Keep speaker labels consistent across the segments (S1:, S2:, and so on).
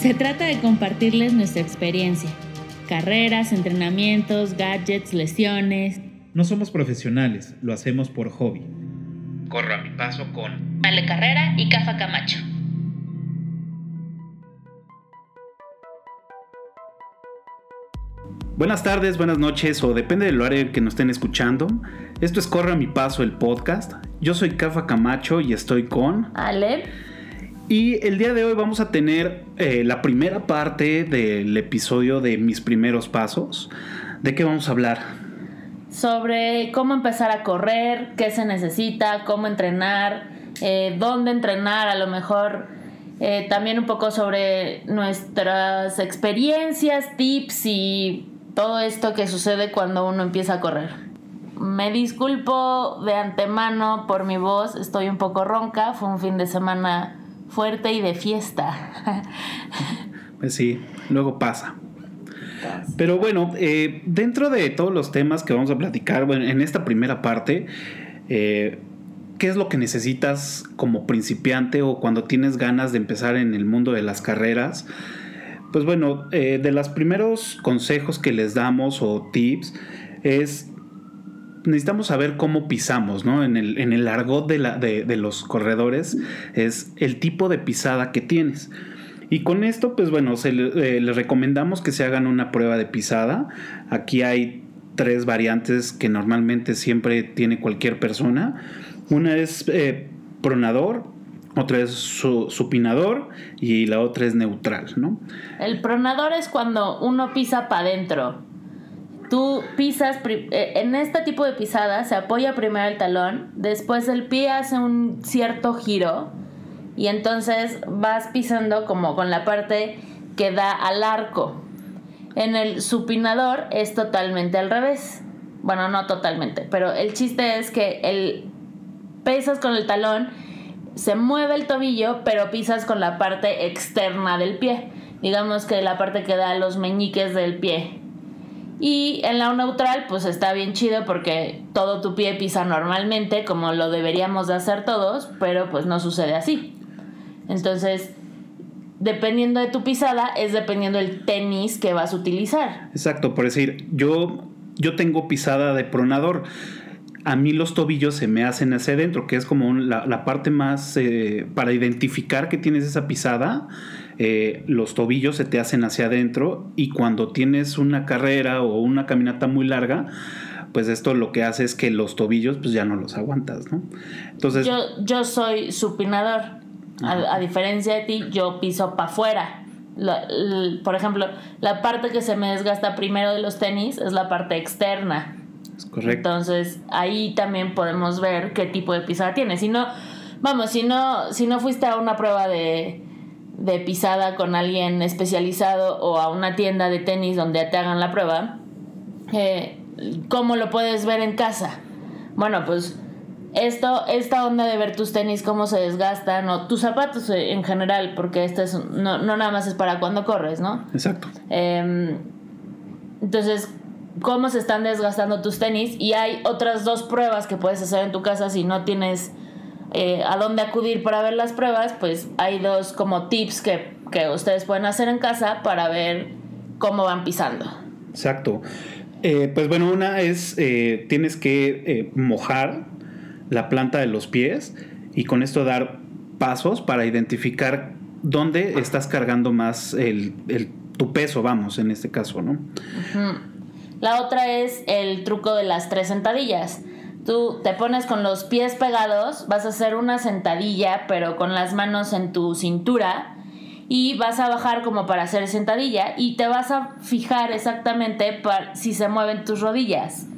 S1: Se trata de compartirles nuestra experiencia. Carreras, entrenamientos, gadgets, lesiones.
S2: No somos profesionales, lo hacemos por hobby. Corro a mi paso con
S1: Ale Carrera y Cafa Camacho.
S2: Buenas tardes, buenas noches o depende del horario que nos estén escuchando. Esto es Corre a mi paso, el podcast. Yo soy Cafa Camacho y estoy con
S1: Ale.
S2: Y el día de hoy vamos a tener eh, la primera parte del episodio de mis primeros pasos. ¿De qué vamos a hablar?
S1: Sobre cómo empezar a correr, qué se necesita, cómo entrenar, eh, dónde entrenar, a lo mejor eh, también un poco sobre nuestras experiencias, tips y todo esto que sucede cuando uno empieza a correr. Me disculpo de antemano por mi voz, estoy un poco ronca, fue un fin de semana fuerte y de fiesta.
S2: Pues sí, luego pasa. Pero bueno, eh, dentro de todos los temas que vamos a platicar, bueno, en esta primera parte, eh, ¿qué es lo que necesitas como principiante o cuando tienes ganas de empezar en el mundo de las carreras? Pues bueno, eh, de los primeros consejos que les damos o tips es necesitamos saber cómo pisamos, ¿no? En el, en argot de, los corredores es el tipo de pisada que tienes. Y con esto, pues bueno, se eh, les recomendamos que se hagan una prueba de pisada. Aquí hay tres variantes que normalmente siempre tiene cualquier persona. Una es eh, pronador, otra es supinador y la otra es neutral, ¿no?
S1: El pronador es cuando uno pisa para adentro Tú pisas, eh, en este tipo de pisada se apoya primero el talón, después el pie hace un cierto giro y entonces vas pisando como con la parte que da al arco. En el supinador es totalmente al revés. Bueno, no totalmente, pero el chiste es que el pesas con el talón, se mueve el tobillo, pero pisas con la parte externa del pie. Digamos que la parte que da los meñiques del pie. Y en la neutral, pues está bien chido porque todo tu pie pisa normalmente, como lo deberíamos de hacer todos, pero pues no sucede así. Entonces, dependiendo de tu pisada, es dependiendo del tenis que vas a utilizar.
S2: Exacto, por decir, yo, yo tengo pisada de pronador. A mí los tobillos se me hacen hacia adentro, que es como la, parte más eh, para identificar que tienes esa pisada eh, los tobillos se te hacen hacia adentro y cuando tienes una carrera o una caminata muy larga, pues esto lo que hace es que los tobillos pues ya no los aguantas, ¿no?
S1: Entonces... Yo, yo soy supinador. A, diferencia de ti, yo piso para afuera. por ejemplo, la parte que se me desgasta primero de los tenis es la parte externa.
S2: Es correcto.
S1: Entonces, ahí también podemos ver qué tipo de pisada tienes. Si no, vamos, si no, si no fuiste a una prueba de, de pisada con alguien especializado o a una tienda de tenis donde te hagan la prueba, eh, ¿cómo lo puedes ver en casa? Bueno, pues esto, esta onda de ver tus tenis, cómo se desgastan, o tus zapatos en general, porque esto es, no, no nada más es para cuando corres, ¿no?
S2: Exacto.
S1: Em, entonces, cómo se están desgastando tus tenis y hay otras dos pruebas que puedes hacer en tu casa si no tienes eh, a dónde acudir para ver las pruebas, pues hay dos como tips que, ustedes pueden hacer en casa para ver cómo van pisando.
S2: Exacto. Eh, pues bueno, una es, eh, tienes que mojar la planta de los pies y con esto dar pasos para identificar dónde estás cargando más el, tu peso, vamos, en este caso, ¿no?
S1: La otra es el truco de las tres sentadillas. Tú te pones con los pies pegados, vas a hacer una sentadilla, pero con las manos en tu cintura y vas a bajar como para hacer sentadilla y te vas a fijar exactamente si se mueven tus rodillas.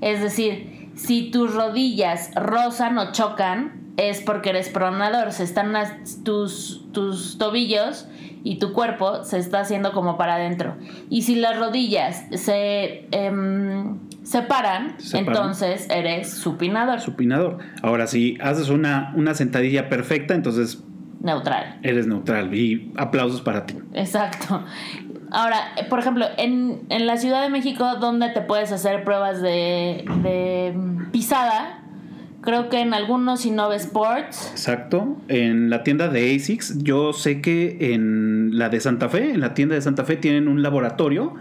S1: Es decir, si tus rodillas rozan o chocan, es porque eres pronador, se están tus, tus tobillos y tu cuerpo se está haciendo como para adentro. Y si las rodillas se em, separan, entonces eres supinador.
S2: Supinador. Ahora, si haces una, una sentadilla perfecta, entonces...
S1: Neutral.
S2: Eres neutral. Y aplausos para ti.
S1: Exacto. Ahora, por ejemplo, en, la Ciudad de México, ¿dónde te puedes hacer pruebas de, de pisada? Creo que en algunos Innove Sports.
S2: Exacto. En la tienda de ASICS, yo sé que en la de Santa Fe, en la tienda de Santa Fe tienen un laboratorio.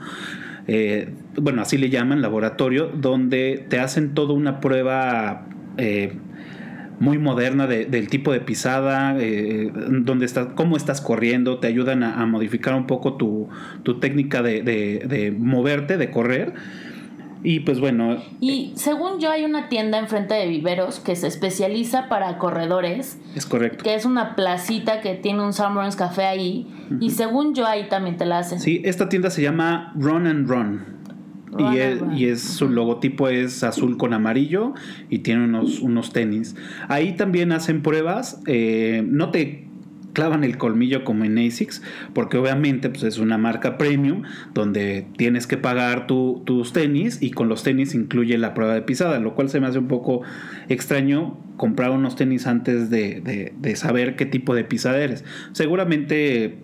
S2: eh, bueno, así le llaman laboratorio, donde te hacen toda una prueba eh, muy moderna de- del tipo de pisada, eh, donde estás, cómo estás corriendo, te ayudan a, a modificar un poco tu, tu técnica de, de- de moverte, de correr. Y pues bueno,
S1: Y según yo hay una tienda enfrente de Viveros que se especializa para corredores,
S2: es correcto.
S1: que es una placita que tiene un Sunburns Café ahí. Y según yo ahí también te la hacen.
S2: Sí, esta tienda se llama Run and Run. Es, y es su logotipo es azul con amarillo y tiene unos, unos tenis. Ahí también hacen pruebas. eh, no te clavan el colmillo como en ASICS, porque obviamente pues, es una marca premium donde tienes que pagar tu- tus tenis y con los tenis incluye la prueba de pisada, lo cual se me hace un poco extraño comprar unos tenis antes de, de- de saber qué tipo de pisada eres. Seguramente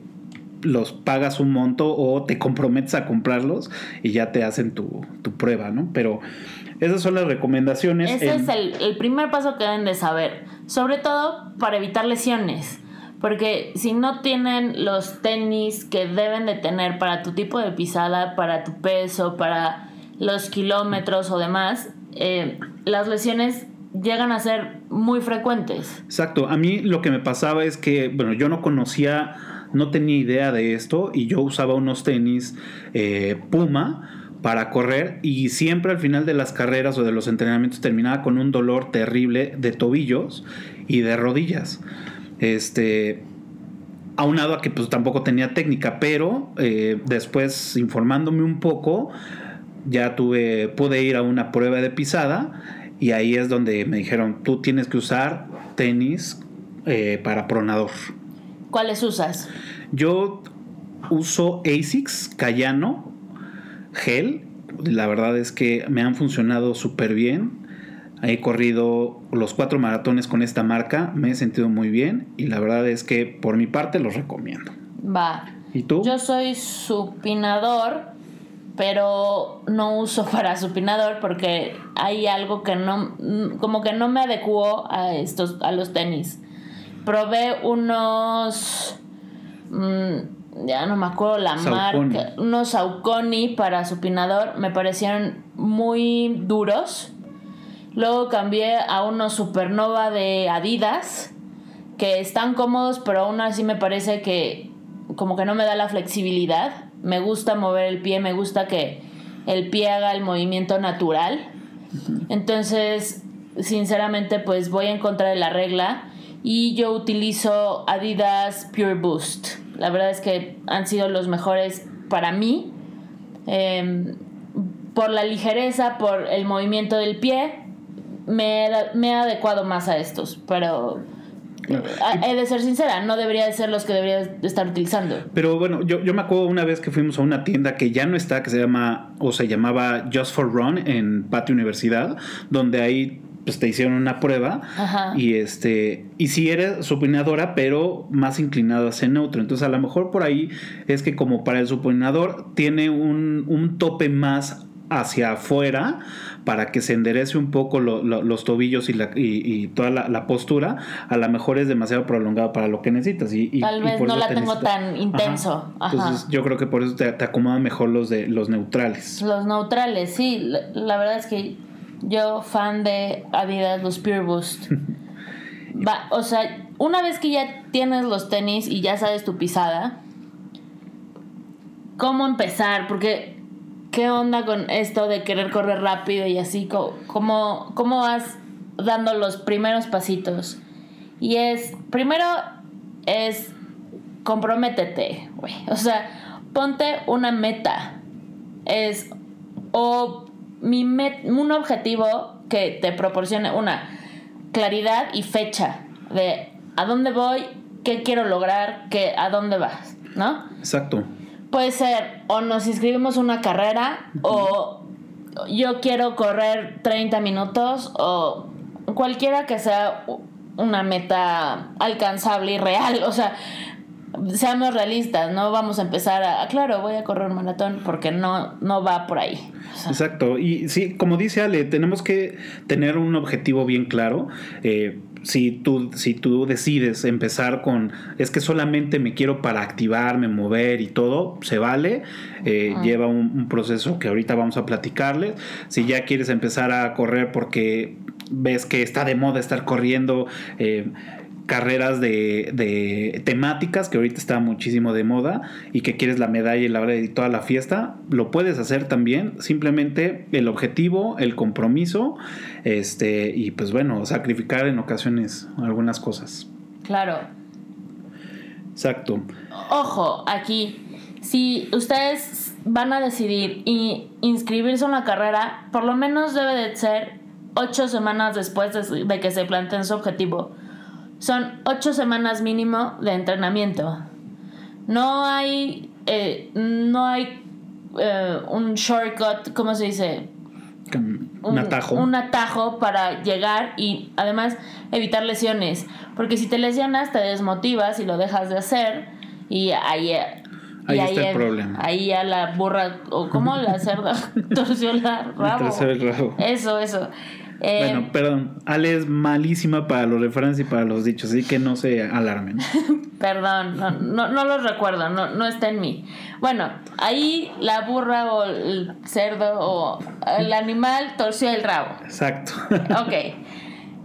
S2: los pagas un monto o te comprometes a comprarlos y ya te hacen tu, tu prueba, ¿no? Pero esas son las recomendaciones.
S1: Ese
S2: en-
S1: es el, el primer paso que deben de saber. Sobre todo para evitar lesiones. Porque si no tienen los tenis que deben de tener para tu tipo de pisada, para tu peso, para los kilómetros o demás, eh, las lesiones llegan a ser muy frecuentes.
S2: Exacto, a mí lo que me pasaba es que, bueno, yo no conocía, no tenía idea de esto y yo usaba unos tenis eh, Puma para correr y siempre al final de las carreras o de los entrenamientos terminaba con un dolor terrible de tobillos y de rodillas. Este, aunado a que pues tampoco tenía técnica, pero eh, después informándome un poco, ya tuve, pude ir a una prueba de pisada y ahí es donde me dijeron, tú tienes que usar tenis eh, para pronador.
S1: ¿Cuáles usas?
S2: Yo uso ASICS Cayano Gel, la verdad es que me han funcionado súper bien. He corrido los cuatro maratones con esta marca, me he sentido muy bien y la verdad es que por mi parte los recomiendo.
S1: Va.
S2: ¿Y tú?
S1: Yo soy supinador, pero no uso para supinador porque hay algo que no, como que no me adecuó a estos, a los tenis. Probé unos, mm, ya no me acuerdo la
S2: Saucony.
S1: marca, unos Saucony para supinador, me parecieron muy duros. Luego cambié a unos Supernova de Adidas, que están cómodos, pero aún así me parece que como que no me da la flexibilidad. Me gusta mover el pie, me gusta que el pie haga el movimiento natural. Entonces, sinceramente, pues voy en contra de la regla y yo utilizo Adidas Pure Boost. La verdad es que han sido los mejores para mí. Em, por la ligereza, por el movimiento del pie, me he, me he adecuado más a estos, pero eh, he de ser sincera, no debería de ser los que debería de estar utilizando.
S2: Pero bueno, yo, yo me acuerdo una vez que fuimos a una tienda que ya no está, que se llama, o se llamaba Just for Run en Patio Universidad, donde ahí pues te hicieron una prueba
S1: Ajá.
S2: y este y si eres supinadora pero más inclinado hacia neutro entonces a lo mejor por ahí es que como para el supinador tiene un, un tope más hacia afuera para que se enderece un poco lo- lo- los tobillos y, la, y, y toda la, la postura, a lo mejor es demasiado prolongado para lo que necesitas. Y, y-
S1: Tal vez no la
S2: te
S1: tengo
S2: necesitas-
S1: tan intenso. Ajá.
S2: Entonces yo creo que por eso te, te acomodan mejor los de los neutrales.
S1: Los neutrales, sí. La, la verdad es que yo fan de Adidas, los Pure Boost. Va, o sea, una vez que ya tienes los tenis y ya sabes tu pisada, ¿cómo empezar? Porque, ¿qué onda con esto de querer correr rápido y así? ¿Cómo, cómo vas dando los primeros pasitos? Y es, primero es comprométete, güey. O sea, ponte una meta. Es o mi met- un objetivo que te proporcione una claridad y fecha de a dónde voy, qué quiero lograr, qué, a dónde vas, ¿no?
S2: Exacto.
S1: Puede ser o nos inscribimos una carrera o yo quiero correr 30 minutos o cualquiera que sea una meta alcanzable y real. O sea, seamos realistas, no vamos a empezar a, claro, voy a correr un maratón porque no, no va por ahí.
S2: Exacto, y sí, como dice Ale, tenemos que tener un objetivo bien claro. Eh, si tú, si tú decides empezar con, es que solamente me quiero para activarme, mover y todo, se vale, eh, lleva un, proceso que ahorita vamos a platicarles. Si ya quieres empezar a correr porque ves que está de moda estar corriendo, eh, carreras de, temáticas que ahorita está muchísimo de moda y que quieres la medalla y la hora de toda la fiesta, lo puedes hacer también. Simplemente el objetivo, el compromiso, este, y pues bueno, sacrificar en ocasiones algunas cosas.
S1: Claro.
S2: Exacto.
S1: Ojo, aquí, si ustedes van a decidir y inscribirse en la carrera, por lo menos debe de ser ocho semanas después de que se planteen su objetivo son ocho semanas mínimo de entrenamiento. No hay, eh, no hay eh, un shortcut, ¿cómo se dice?
S2: Un, atajo.
S1: Un atajo para llegar y además evitar lesiones. Porque si te lesionas, te desmotivas y lo dejas de hacer. Y ahí,
S2: ahí, está el problema.
S1: Ahí ya la burra, o como la cerda, torció la rabo.
S2: El rabo.
S1: Eso, eso.
S2: Eh, bueno, perdón, Ale es malísima para los referencias y para los dichos, así que no se alarmen.
S1: perdón, no, no, los recuerdo, no, no está en mí. Bueno, ahí la burra o el cerdo o el animal torció el rabo.
S2: Exacto.
S1: ok.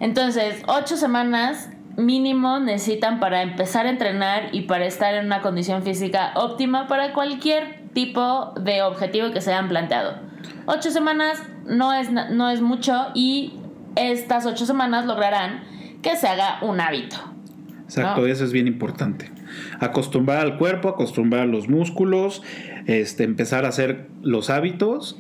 S1: Entonces, ocho semanas mínimo necesitan para empezar a entrenar y para estar en una condición física óptima para cualquier tipo de objetivo que se hayan planteado. Ocho semanas no es, no es mucho y estas ocho semanas lograrán que se haga un hábito.
S2: Exacto, eso es bien importante. Acostumbrar al cuerpo, acostumbrar a los músculos, este, empezar a hacer los hábitos,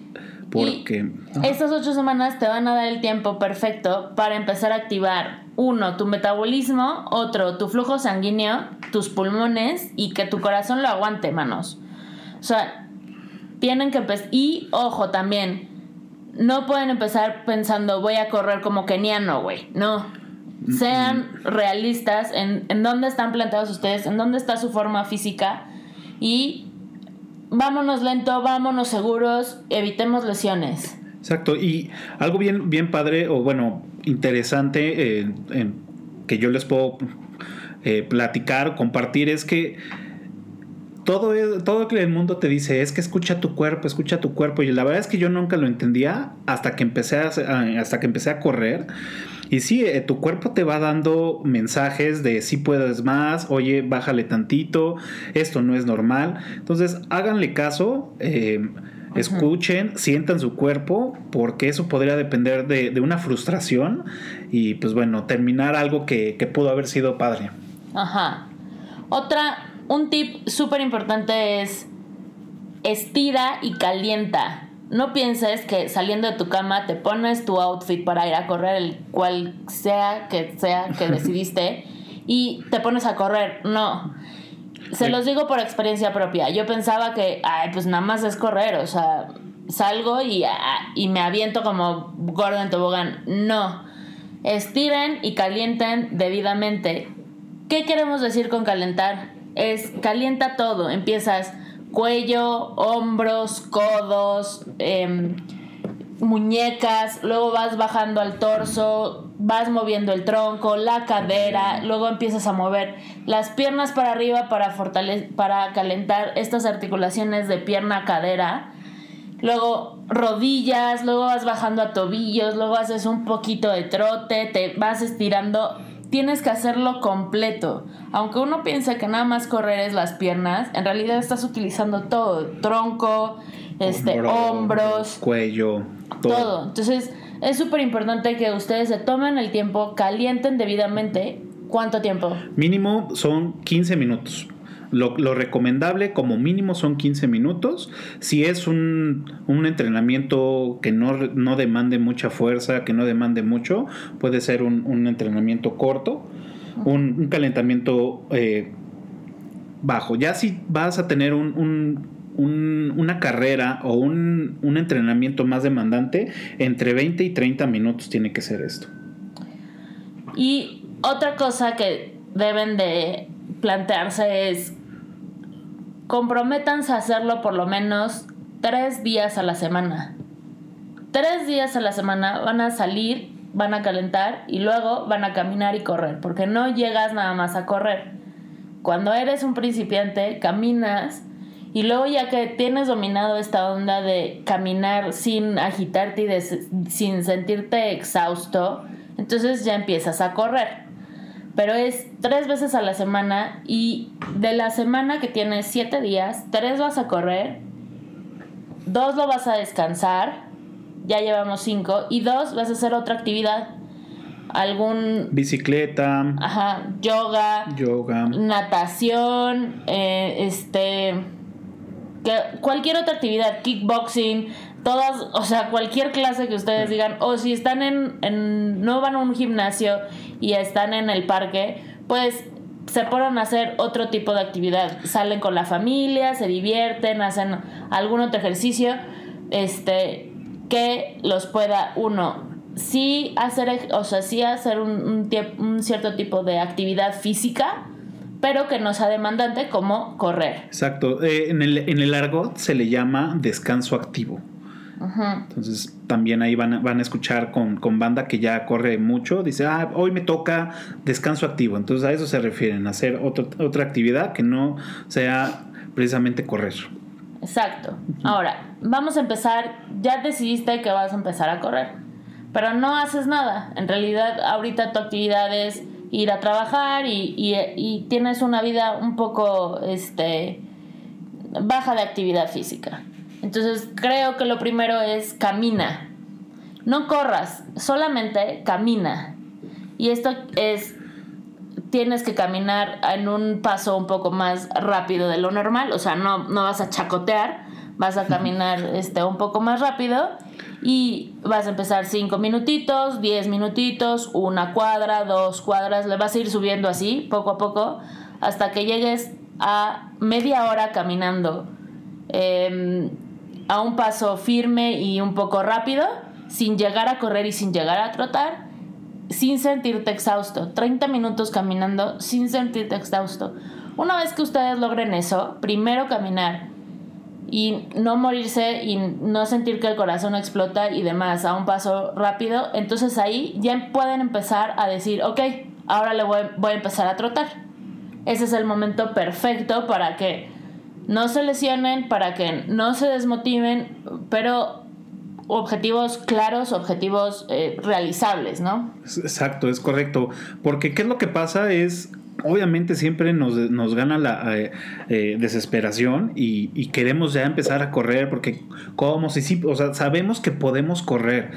S2: porque...
S1: Estas ocho semanas te van a dar el tiempo perfecto para empezar a activar, uno, tu metabolismo, otro, tu flujo sanguíneo, tus pulmones y que tu corazón lo aguante, manos. O sea, tienen que empezar... Y, ojo, también, no pueden empezar pensando voy a correr como keniano, güey. No. Sean realistas en, en dónde están plantados ustedes, en dónde está su forma física y vámonos lento, vámonos seguros, evitemos lesiones.
S2: Exacto, y algo bien, bien padre o bueno, interesante eh, que yo les puedo eh, platicar, compartir es que todo, todo el mundo te dice es que escucha tu cuerpo, escucha tu cuerpo. Y la verdad es que yo nunca lo entendía hasta que empecé a, hasta que empecé a correr. Y sí, eh, tu cuerpo te va dando mensajes de si puedes más, oye, bájale tantito, esto no es normal. Entonces, háganle caso, eh, escuchen, sientan su cuerpo, porque eso podría depender de, de, una frustración y pues bueno, terminar algo que, que pudo haber sido padre.
S1: Ajá. Otra un tip súper importante es estira y calienta. No pienses que saliendo de tu cama te pones tu outfit para ir a correr, el cual sea que sea que decidiste, y te pones a correr. No. Se los digo por experiencia propia. Yo pensaba que, ay, pues nada más es correr, o sea, salgo y, ah, y me aviento como gordo en tobogán. No. Estiren y calienten debidamente. ¿Qué queremos decir con calentar? Es calienta todo. Empiezas cuello, hombros, codos, em, muñecas, luego vas bajando al torso, vas moviendo el tronco, la cadera, luego empiezas a mover las piernas para arriba para, para calentar estas articulaciones de pierna-cadera. Luego rodillas, luego vas bajando a tobillos, luego haces un poquito de trote, te vas estirando tienes que hacerlo completo. Aunque uno piense que nada más correr es las piernas, en realidad estás utilizando todo, tronco, este, hombros,
S2: cuello,
S1: todo. todo. Entonces, es súper importante que ustedes se tomen el tiempo, calienten debidamente. ¿Cuánto tiempo?
S2: Mínimo son 15 minutos. Lo, recomendable como mínimo son 15 minutos. Si es un, entrenamiento que no, no, demande mucha fuerza, que no demande mucho, puede ser un, entrenamiento corto, un, calentamiento eh, bajo. Ya si vas a tener una carrera o un, entrenamiento más demandante, entre 20 y 30 minutos tiene que ser esto.
S1: Y otra cosa que deben de plantearse es comprométanse a hacerlo por lo menos tres días a la semana. Tres días a la semana van a salir, van a calentar y luego van a caminar y correr, porque no llegas nada más a correr. Cuando eres un principiante, caminas y luego ya que tienes dominado esta onda de caminar sin agitarte y sin sentirte exhausto, entonces ya empiezas a correr. Pero es tres veces a la semana y de la semana que tienes siete días, tres vas a correr, dos lo vas a descansar, ya llevamos cinco, y dos vas a hacer otra actividad. Algún...
S2: Bicicleta.
S1: Ajá, yoga.
S2: Yoga.
S1: Natación, eh, este cualquier otra actividad, kickboxing, todas, o sea, cualquier clase que ustedes digan, o si están en, en, no van a un gimnasio y están en el parque, pues se ponen a hacer otro tipo de actividad. Salen con la familia, se divierten, hacen algún otro ejercicio, este, que los pueda uno sí hacer, o sea, sí hacer un, un cierto tipo de actividad física, pero que no sea demandante como correr.
S2: Exacto. Eh, en, el, en el argot se le llama descanso activo. Entonces también ahí van, van a escuchar con, banda que ya corre mucho, dice, ah, hoy me toca descanso activo. Entonces a eso se refieren, a hacer otra actividad que no sea precisamente correr.
S1: Exacto. Ahora, vamos a empezar, ya decidiste que vas a empezar a correr, pero no haces nada. En realidad ahorita tu actividad es ir a trabajar y, tienes una vida un poco este, baja de actividad física. Entonces creo que lo primero es camina. No corras, solamente camina. Y esto es, tienes que caminar en un paso un poco más rápido de lo normal, o sea, no, no vas a chacotear, vas a caminar este, un poco más rápido y vas a empezar 5 minutitos, 10 minutitos, una cuadra, dos cuadras, le vas a ir subiendo así, poco a poco, hasta que llegues a media hora caminando em, a un paso firme y un poco rápido, sin llegar a correr y sin llegar a trotar, sin sentirte exhausto. 30 minutos caminando sin sentirte exhausto. Una vez que ustedes logren eso, primero caminar y no morirse y no sentir que el corazón explota y demás a un paso rápido, entonces ahí ya pueden empezar a decir, ok, ahora le voy, voy a empezar a trotar. Ese es el momento perfecto para que no se lesionen, para que no se desmotiven, pero objetivos claros, objetivos eh, realizables, ¿no?
S2: Exacto, es correcto. Porque ¿qué es lo que pasa? Es obviamente siempre nos, nos gana la eh, eh, desesperación y, queremos ya empezar a correr porque como si sí, o sea, sabemos que podemos correr,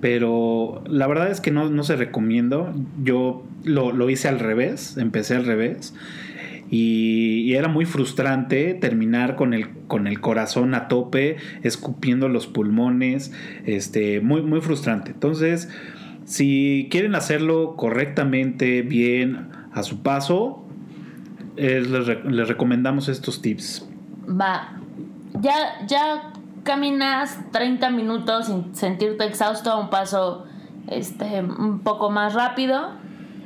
S2: pero la verdad es que no, no se recomiendo. Yo lo, hice al revés, empecé al revés. Y, era muy frustrante terminar con el, con el corazón a tope, escupiendo los pulmones, este, muy, muy frustrante. Entonces, si quieren hacerlo correctamente, bien, a su paso, les, recomendamos estos tips.
S1: Va, ya, ya caminas 30 minutos sin sentirte exhausto a un paso este, un poco más rápido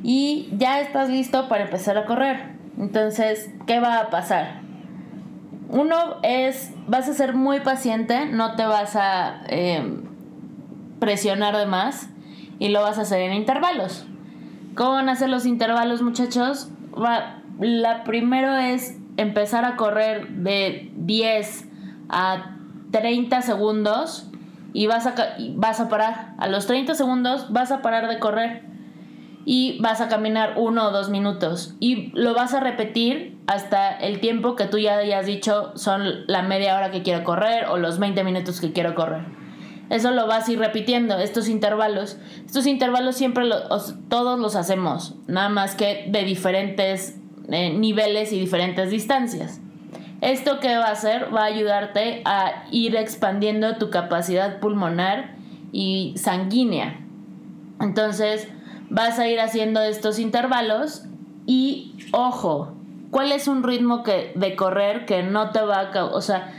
S1: y ya estás listo para empezar a correr. Entonces, ¿qué va a pasar? Uno es, vas a ser muy paciente, no te vas a eh, presionar de más y lo vas a hacer en intervalos. ¿Cómo van a ser los intervalos, muchachos? la primero es empezar a correr de 10 a 30 segundos y vas a, vas a parar. A los 30 segundos vas a parar de correr y vas a caminar uno o dos minutos y lo vas a repetir hasta el tiempo que tú ya hayas dicho son la media hora que quiero correr o los 20 minutos que quiero correr. Eso lo vas a ir repitiendo, estos intervalos. Estos intervalos siempre todos los hacemos, nada más que de diferentes eh, niveles y diferentes distancias. Esto que va a hacer va a ayudarte a ir expandiendo tu capacidad pulmonar y sanguínea. Entonces vas a ir haciendo estos intervalos y ojo, ¿cuál es un ritmo que, de correr que no te va a... O sea,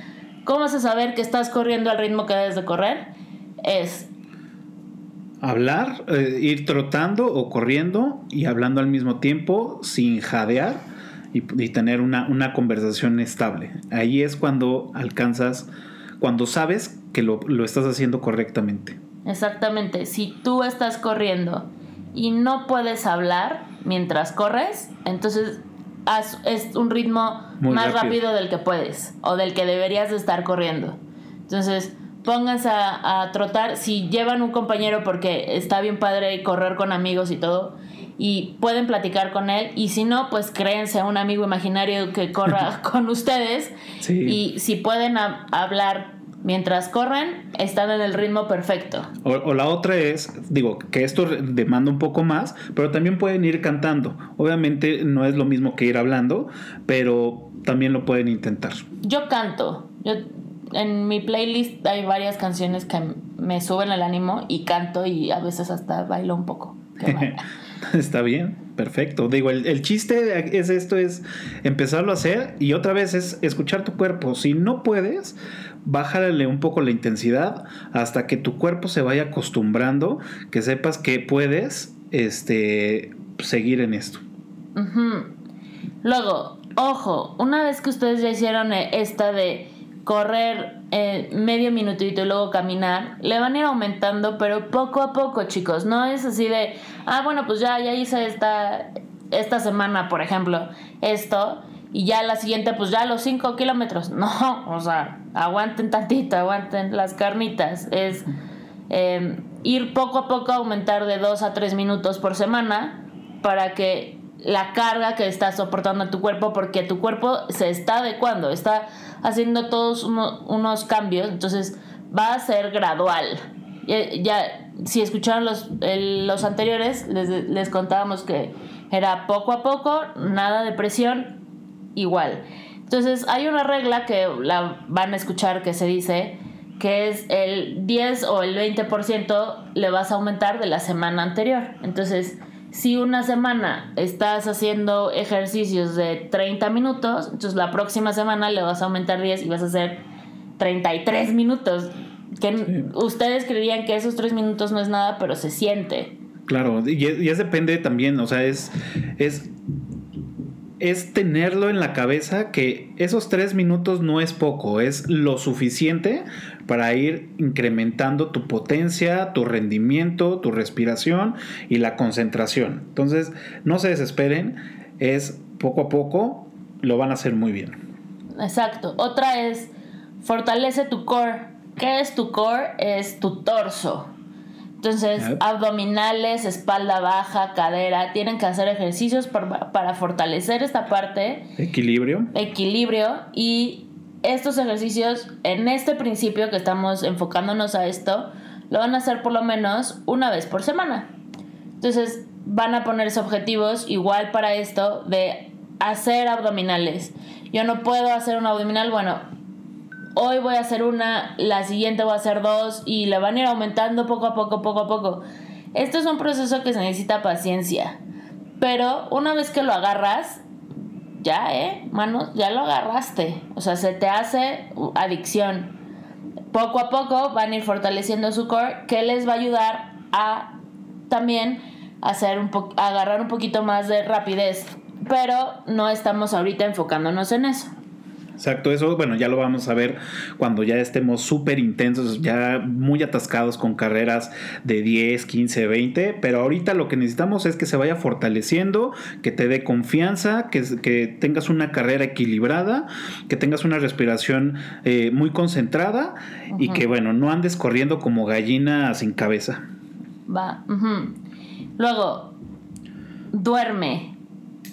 S1: ¿cómo vas a saber que estás corriendo al ritmo que debes de correr? es
S2: hablar, eh, ir trotando o corriendo y hablando al mismo tiempo sin jadear y, y tener una, una, conversación estable. Ahí es cuando alcanzas, cuando sabes que lo, lo estás haciendo correctamente.
S1: Exactamente, si tú estás corriendo y no puedes hablar mientras corres, entonces haz, es un ritmo Muy más rápido. rápido. del que puedes o del que deberías de estar corriendo. Entonces, pónganse a, a, trotar. Si llevan un compañero porque está bien padre correr con amigos y todo, y pueden platicar con él. Y si no, pues créense a un amigo imaginario que corra con ustedes.
S2: Sí.
S1: Y si pueden hablar mientras corren, están en el ritmo perfecto.
S2: O, o, la otra es, digo, que esto demanda un poco más, pero también pueden ir cantando. Obviamente no es lo mismo que ir hablando, pero también lo pueden intentar.
S1: Yo canto. Yo, en mi playlist hay varias canciones que me suben el ánimo y canto y a veces hasta bailo un poco.
S2: Está bien, perfecto. Digo, el, el, chiste es esto, es empezarlo a hacer y otra vez es escuchar tu cuerpo. Si no puedes, bájale un poco la intensidad hasta que tu cuerpo se vaya acostumbrando, que sepas que puedes este, seguir en esto.
S1: Luego, ojo, una vez que ustedes ya hicieron esta de correr eh, medio minutito y luego caminar, le van a ir aumentando, pero poco a poco, chicos. No es así de, ah, bueno, pues ya, ya hice esta, esta semana, por ejemplo, esto, y ya la siguiente, pues ya los 5 kilómetros. No, o sea, aguanten tantito, aguanten las carnitas. Es eh, ir poco a poco, aumentar de 2 a 3 minutos por semana para que la carga que está soportando tu cuerpo, porque tu cuerpo se está adecuando, está haciendo todos uno, unos cambios, entonces va a ser gradual. Ya, si escucharon los, los anteriores, les, les contábamos que era poco a poco, nada de presión, igual. Entonces hay una regla que la van a escuchar que se dice que es el 10 o el 20% le vas a aumentar de la semana anterior. Entonces, si una semana estás haciendo ejercicios de 30 minutos, entonces la próxima semana le vas a aumentar 10 y vas a hacer 33 minutos. Que sí. ustedes creerían que esos 3 minutos no es nada, pero se siente.
S2: Claro, y es, y es depende también, o sea, es, es es tenerlo en la cabeza que esos tres minutos no es poco, es lo suficiente para ir incrementando tu potencia, tu rendimiento, tu respiración y la concentración. Entonces, no se desesperen, es poco a poco, lo van a hacer muy bien.
S1: Exacto. Otra es, fortalece tu core. ¿Qué es tu core? Es tu torso. Entonces, yep. abdominales, espalda baja, cadera, tienen que hacer ejercicios para, para, fortalecer esta parte.
S2: Equilibrio.
S1: Equilibrio. Y estos ejercicios, en este principio que estamos enfocándonos a esto, lo van a hacer por lo menos una vez por semana. Entonces, van a ponerse objetivos igual para esto de hacer abdominales. Yo no puedo hacer un abdominal, bueno, hoy voy a hacer una, la siguiente voy a hacer dos y la van a ir aumentando poco a poco, poco a poco. Esto es un proceso que se necesita paciencia. Pero una vez que lo agarras, ya, ¿eh? Manos, ya lo agarraste. O sea, se te hace adicción. Poco a poco van a ir fortaleciendo su core, que les va a ayudar a también hacer un agarrar un poquito más de rapidez. Pero no estamos ahorita enfocándonos en eso.
S2: Exacto, eso, bueno, ya lo vamos a ver cuando ya estemos súper intensos, ya muy atascados con carreras de 10, 15, 20, pero ahorita lo que necesitamos es que se vaya fortaleciendo, que te dé confianza, que, que tengas una carrera equilibrada, que tengas una respiración eh, muy concentrada uh -huh. y que, bueno, no andes corriendo como gallina sin cabeza.
S1: Va. Uh -huh. Luego, duerme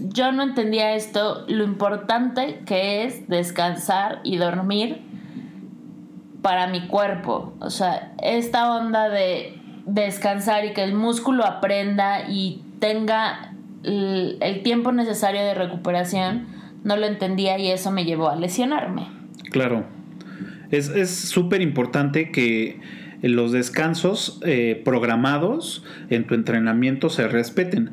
S1: yo no entendía esto, lo importante que es descansar y dormir para mi cuerpo. O sea, esta onda de descansar y que el músculo aprenda y tenga el, tiempo necesario de recuperación, no lo entendía y eso me llevó a lesionarme.
S2: Claro. Es súper importante que los descansos eh, programados en tu entrenamiento se respeten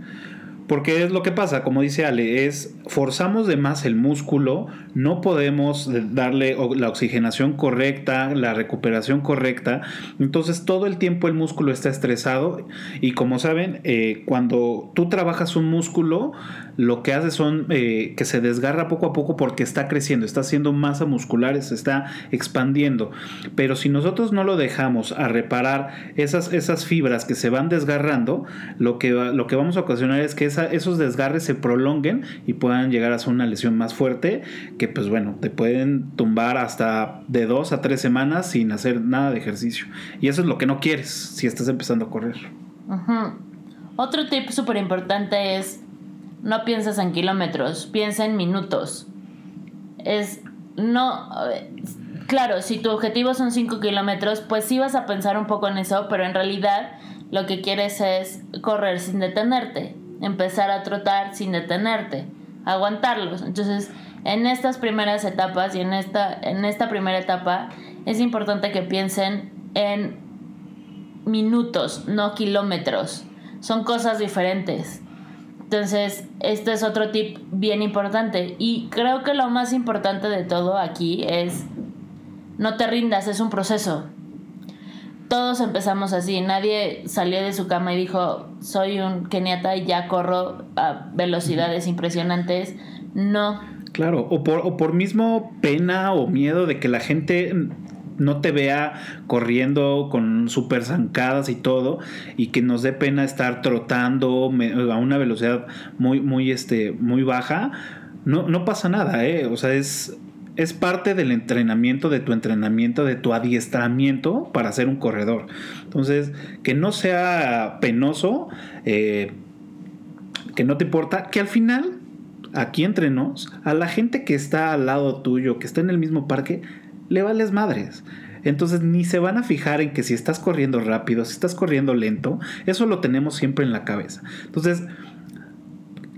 S2: porque es lo que pasa, como dice Ale, es forzamos de más el músculo, no podemos darle la oxigenación correcta, la recuperación correcta, entonces todo el tiempo el músculo está estresado y como saben, eh, cuando tú trabajas un músculo, lo que hace son eh, que se desgarra poco a poco porque está creciendo, está haciendo masa muscular, se está expandiendo, pero si nosotros no lo dejamos a reparar esas, esas fibras que se van desgarrando, lo que, lo que vamos a ocasionar es que esos desgarres se prolonguen y puedan llegar a ser una lesión más fuerte que pues bueno, te pueden tumbar hasta de dos a tres semanas sin hacer nada de ejercicio. Y eso es lo que no quieres si estás empezando a correr.
S1: Otro tip súper importante es no piensas en kilómetros, piensa en minutos. Es no... Claro, si tu objetivo son 5 kilómetros, pues sí vas a pensar un poco en eso, pero en realidad lo que quieres es correr sin detenerte, empezar a trotar sin detenerte aguantarlos. Entonces, en estas primeras etapas y en esta, en esta primera etapa es importante que piensen en minutos, no kilómetros. Son cosas diferentes. Entonces, este es otro tip bien importante. Y creo que lo más importante de todo aquí es no te rindas, es un proceso. Todos empezamos así, nadie salió de su cama y dijo, soy un keniata y ya corro a velocidades impresionantes. No.
S2: Claro, o por, o por mismo pena o miedo de que la gente no te vea corriendo con super zancadas y todo y que nos dé pena estar trotando a una velocidad muy muy este muy baja no, no pasa nada eh o sea es es parte del entrenamiento, de tu entrenamiento, de tu adiestramiento para ser un corredor. Entonces, que no sea penoso, eh, que no te importa, que al final, aquí entre nos, a la gente que está al lado tuyo, que está en el mismo parque, le vales madres. Entonces ni se van a fijar en que si estás corriendo rápido, si estás corriendo lento, eso lo tenemos siempre en la cabeza. Entonces,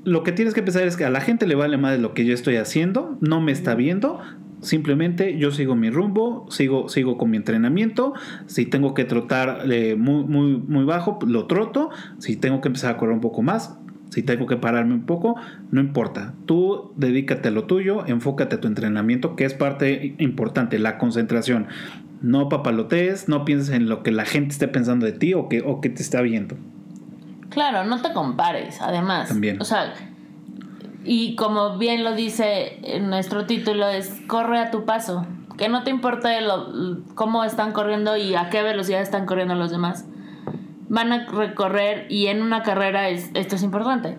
S2: lo que tienes que pensar es que a la gente le vale más lo que yo estoy haciendo, no me está viendo, simplemente yo sigo mi rumbo, sigo, sigo con mi entrenamiento, si tengo que trotar eh, muy, muy, muy bajo, lo troto, si tengo que empezar a correr un poco más, si tengo que pararme un poco, no importa. Tú dedícate a lo tuyo, enfócate a tu entrenamiento, que es parte importante, la concentración. No papalotees, no pienses en lo que la gente esté pensando de ti o que, o que te está viendo.
S1: Claro, no te compares, además. También. O sea, y como bien lo dice en nuestro título, es corre a tu paso. Que no te importe cómo están corriendo y a qué velocidad están corriendo los demás. Van a recorrer, y en una carrera es, esto es importante,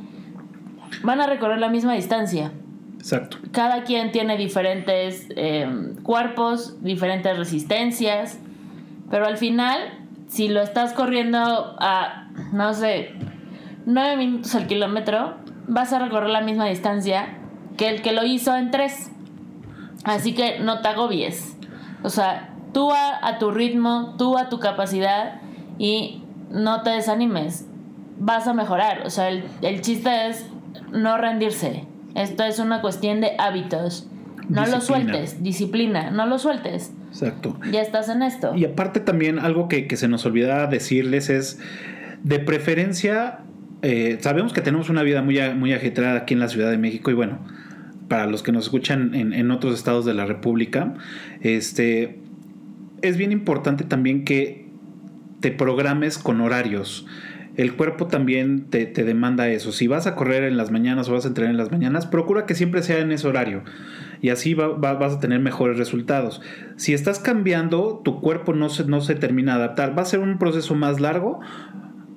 S1: van a recorrer la misma distancia.
S2: Exacto.
S1: Cada quien tiene diferentes eh, cuerpos, diferentes resistencias, pero al final, si lo estás corriendo a, no sé, 9 minutos al kilómetro, vas a recorrer la misma distancia que el que lo hizo en 3. Así que no te agobies. O sea, tú a, tu ritmo, tú a tu capacidad y no te desanimes. Vas a mejorar. O sea, el, el chiste es no rendirse. Esto es una cuestión de hábitos. No lo sueltes, disciplina, no lo sueltes.
S2: Exacto.
S1: Ya estás en esto.
S2: Y aparte también algo que, que se nos olvida decirles es, de preferencia, eh, sabemos que tenemos una vida muy, muy agitada aquí en la Ciudad de México y bueno, para los que nos escuchan en, otros estados de la República, este, es bien importante también que te programes con horarios. El cuerpo también te, demanda eso. Si vas a correr en las mañanas o vas a entrenar en las mañanas, procura que siempre sea en ese horario. Y así vas a tener mejores resultados. Si estás cambiando, tu cuerpo no se, no se termina de adaptar. Va a ser un proceso más largo,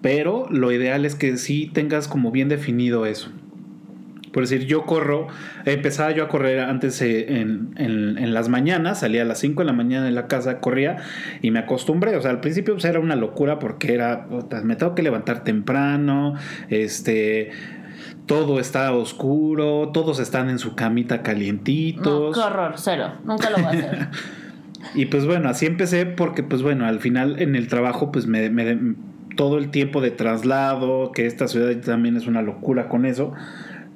S2: pero lo ideal es que sí tengas como bien definido eso. Por decir, yo corro, empezaba yo a correr antes eh, en, las mañanas, salía a las 5 de la mañana de la casa, corría y me acostumbré. O sea, al principio pues, era una locura porque era, me tengo que levantar temprano, este, todo está oscuro, todos están en su camita calientitos.
S1: No, qué horror, cero, nunca lo voy a hacer.
S2: y pues bueno, así empecé porque pues bueno, al final en el trabajo pues me todo el tiempo de traslado, que esta ciudad también es una locura con eso,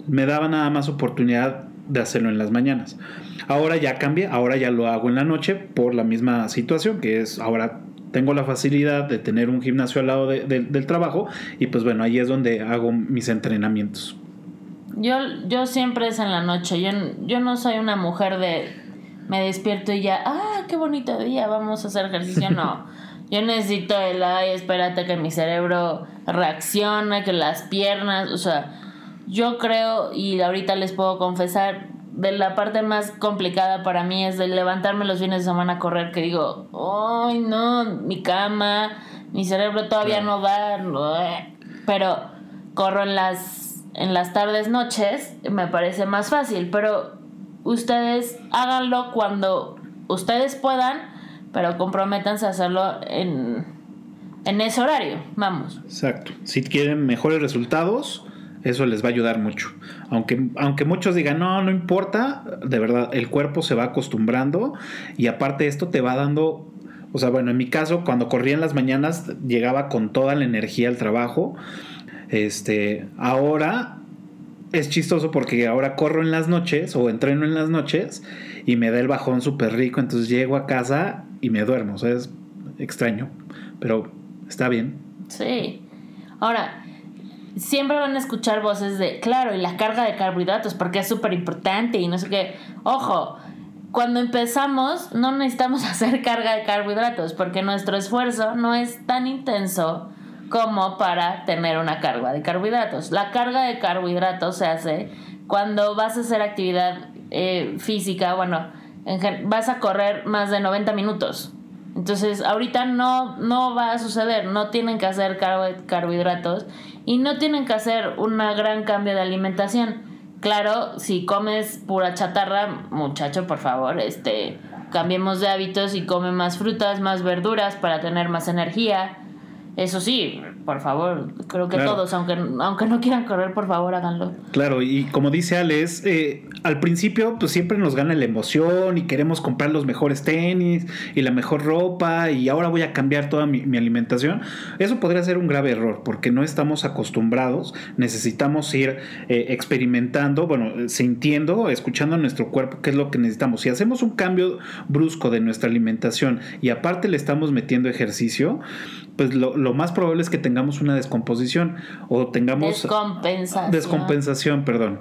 S2: me daba nada más oportunidad de hacerlo en las mañanas. Ahora ya cambia, ahora ya lo hago en la noche por la misma situación, que es ahora tengo la facilidad de tener un gimnasio al lado del trabajo y pues bueno, ahí es donde hago mis entrenamientos.
S1: Yo, yo siempre es en la noche. Yo, yo no soy una mujer de me despierto y ya, ah, qué bonito día, vamos a hacer ejercicio. No. Yo necesito el ay, espérate que mi cerebro reaccione, que las piernas, o sea, yo creo y ahorita les puedo confesar, de la parte más complicada para mí es de levantarme los fines de semana a correr, que digo, ay, no, mi cama, mi cerebro todavía no va, pero corro en las en las tardes noches, me parece más fácil, pero ustedes háganlo cuando ustedes puedan, pero comprométanse a hacerlo en, en ese horario, vamos.
S2: Exacto. Si quieren mejores resultados, eso les va a ayudar mucho. Aunque, aunque muchos digan, no, no importa, de verdad, el cuerpo se va acostumbrando y aparte esto te va dando, o sea, bueno, en mi caso, cuando corría en las mañanas, llegaba con toda la energía al trabajo. Este, ahora es chistoso porque ahora corro en las noches o entreno en las noches y me da el bajón súper rico, entonces llego a casa y me duermo, o sea, es extraño, pero está bien.
S1: Sí. Ahora, siempre van a escuchar voces de, claro, y la carga de carbohidratos, porque es súper importante y no sé qué. Ojo, cuando empezamos no necesitamos hacer carga de carbohidratos, porque nuestro esfuerzo no es tan intenso como para tener una carga de carbohidratos. La carga de carbohidratos se hace cuando vas a hacer actividad eh, física, bueno, vas a correr más de 90 minutos. Entonces, ahorita no, no va a suceder, no tienen que hacer carbohidratos y no tienen que hacer un gran cambio de alimentación. Claro, si comes pura chatarra, muchacho, por favor, este, cambiemos de hábitos y come más frutas, más verduras para tener más energía eso sí, por favor, creo que todos, aunque, aunque no quieran correr, por favor, háganlo.
S2: Claro, y como dice Alex, eh, al principio pues siempre nos gana la emoción y queremos comprar los mejores tenis y la mejor ropa y ahora voy a cambiar toda mi, alimentación. Eso podría ser un grave error porque no estamos acostumbrados, necesitamos ir eh, experimentando, bueno, sintiendo, escuchando a nuestro cuerpo qué es lo que necesitamos. Si hacemos un cambio brusco de nuestra alimentación y aparte le estamos metiendo ejercicio, pues lo, lo, más probable es que tengamos una descomposición o tengamos...
S1: Descompensación.
S2: Descompensación, perdón.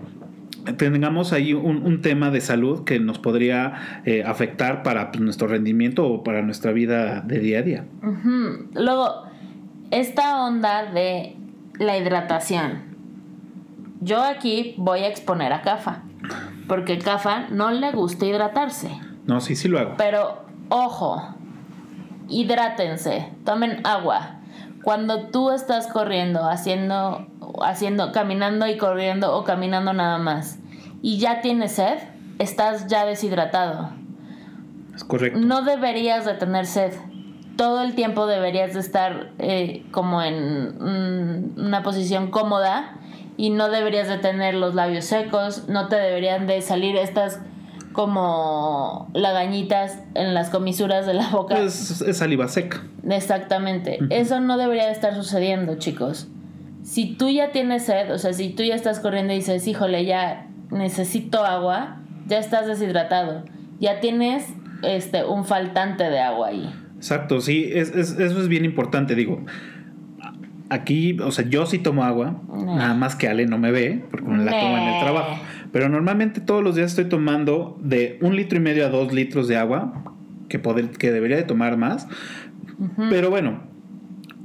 S2: Tengamos ahí un, tema de salud que nos podría eh, afectar para pues, nuestro rendimiento o para nuestra vida de día a día.
S1: Luego, esta onda de la hidratación. Yo aquí voy a exponer a Cafa, porque Cafa no le gusta hidratarse.
S2: No, sí, sí lo hago.
S1: Pero, ojo, hidrátense, tomen agua. Cuando tú estás corriendo, haciendo, haciendo, caminando y corriendo o caminando nada más, y ya tienes sed, estás ya deshidratado.
S2: Es correcto.
S1: No deberías de tener sed. Todo el tiempo deberías de estar eh, como en una posición cómoda y no deberías de tener los labios secos, no te deberían de salir estas como lagañitas en las comisuras de la boca.
S2: Es, saliva seca.
S1: Exactamente. Eso no debería de estar sucediendo, chicos. Si tú ya tienes sed, o sea, si tú ya estás corriendo y dices, híjole, ya necesito agua, ya estás deshidratado. Ya tienes este, un faltante de agua ahí.
S2: Exacto, sí, eso es bien importante, digo aquí, o sea, yo sí tomo agua, nada más que Ale no me ve, porque me la tomo en el trabajo. Pero normalmente todos los días estoy tomando de un litro y medio a dos litros de agua, que, poder, que debería de tomar más. Pero bueno,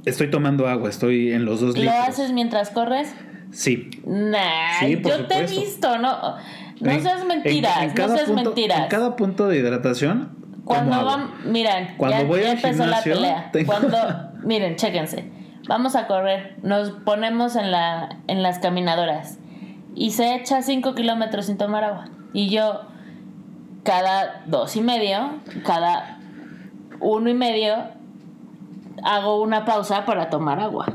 S2: estoy tomando agua, estoy en los dos litros.
S1: ¿Lo haces mientras corres?
S2: Sí.
S1: Nah, yo te he visto, no, no seas mentiras, no seas mentiras.
S2: En cada punto de hidratación.
S1: Cuando van, miren, cuando ya, voy ya empezó la pelea. Cuando, miren, chéquense vamos a correr, nos ponemos en, la, en las caminadoras y se echa 5 kilómetros sin tomar agua. Y yo, cada dos y medio, cada uno y medio, hago una pausa para tomar agua.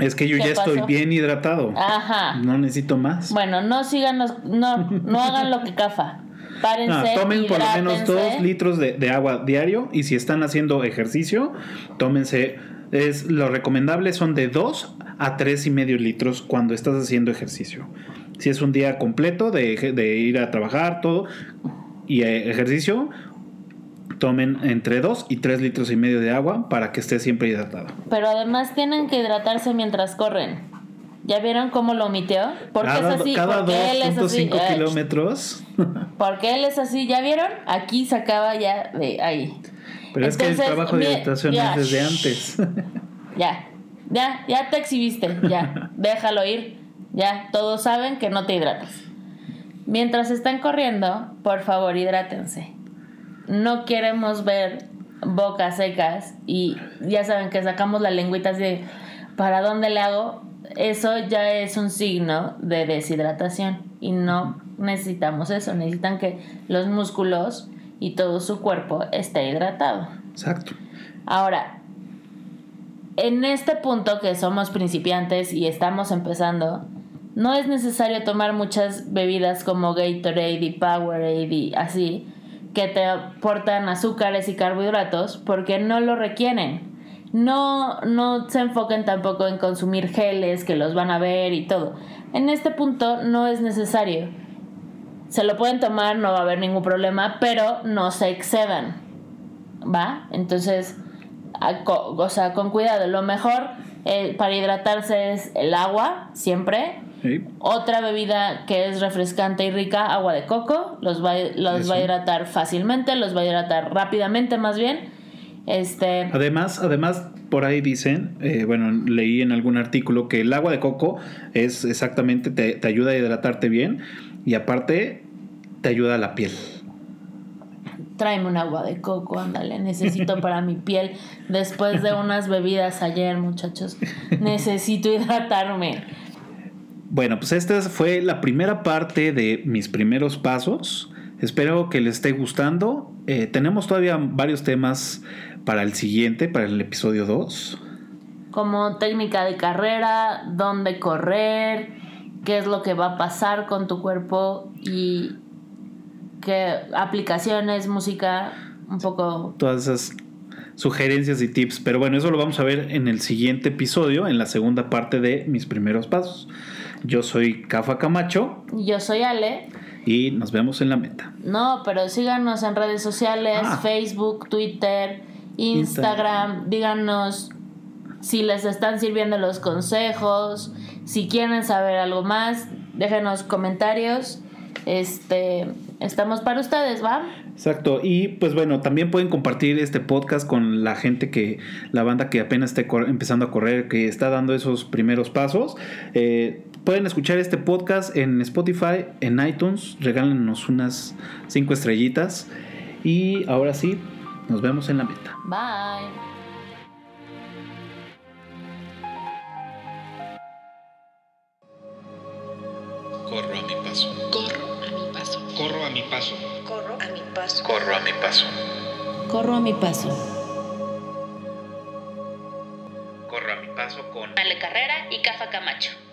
S2: Es que yo ya estoy bien hidratado. Ajá. No necesito más.
S1: Bueno, no sigan los, no, no hagan lo que cafa. Párense,
S2: tomen por lo menos dos litros de, de, agua diario y si están haciendo ejercicio, tómense es, lo recomendable son de 2 a 3 y medio litros cuando estás haciendo ejercicio. Si es un día completo de, de ir a trabajar, todo, y eh, ejercicio, tomen entre 2 y 3 litros y medio de agua para que esté siempre hidratado.
S1: Pero además tienen que hidratarse mientras corren. ¿Ya vieron cómo lo omitió? ¿Por qué es así?
S2: Cada
S1: ¿Por qué él es así?
S2: 2.5
S1: Eh,
S2: kilómetros.
S1: ¿Por qué él es así? ¿Ya vieron? Aquí se acaba ya de ahí.
S2: Pero es que el trabajo de
S1: ya,
S2: es desde antes.
S1: Ya, ya, ya te exhibiste, ya, déjalo ir, ya, todos saben que no te hidratas. Mientras están corriendo, por favor, hidrátense. No queremos ver bocas secas y ya saben que sacamos la lengüita así de, ¿para dónde le hago? Eso ya es un signo de deshidratación y no necesitamos eso, necesitan que los músculos y todo su cuerpo esté hidratado.
S2: Exacto.
S1: Ahora, en este punto que somos principiantes y estamos empezando, no es necesario tomar muchas bebidas como Gatorade y Powerade y así, que te aportan azúcares y carbohidratos, porque no lo requieren. No, no se enfoquen tampoco en consumir geles que los van a ver y todo. En este punto no es necesario. Se lo pueden tomar, no va a haber ningún problema, pero no se excedan. ¿Va? Entonces, a o sea, con cuidado. Lo mejor eh, para hidratarse es el agua, siempre.
S2: Sí.
S1: Otra bebida que es refrescante y rica, agua de coco, los va, los
S2: Eso.
S1: va a hidratar fácilmente, los va a hidratar rápidamente más bien. Este,
S2: Además, además, por ahí dicen, eh, bueno, leí en algún artículo que el agua de coco es exactamente, te, te ayuda a hidratarte bien y aparte te ayuda a la piel.
S1: tráeme un agua de coco, ándale, necesito para mi piel después de unas bebidas ayer, muchachos. Necesito hidratarme.
S2: Bueno, pues esta fue la primera parte de mis primeros pasos. Espero que les esté gustando. Eh, tenemos todavía varios temas para el siguiente, para el episodio 2.
S1: como técnica de carrera, dónde correr, qué es lo que va a pasar con tu cuerpo y qué aplicaciones, música, un poco...
S2: Todas esas sugerencias y tips. Pero bueno, eso lo vamos a ver en el siguiente episodio, en la segunda parte de mis primeros pasos. Yo soy Cafa Camacho
S1: Yo soy Ale.
S2: y nos vemos en la meta.
S1: No, pero síganos en redes sociales,
S2: Ah.
S1: Facebook, Twitter, Instagram. Díganos si les están sirviendo los consejos, si quieren saber algo más, déjenos comentarios. Este, estamos para ustedes, ¿va?
S2: Exacto. Y pues bueno, también pueden compartir este podcast con la gente que, la banda que apenas esté empezando a correr, que está dando esos primeros pasos. Eh, pueden escuchar este podcast en Spotify, en iTunes. Regálenos unas cinco estrellitas. Y ahora sí, nos vemos en la meta.
S1: Bye.
S3: Corro a mi paso.
S4: Corro a mi paso.
S3: Corro a mi paso.
S4: Corro a mi paso.
S3: Corro a mi paso.
S1: Corro a mi paso.
S3: Corro a mi paso con
S1: Ale Carrera y Cafa Camacho.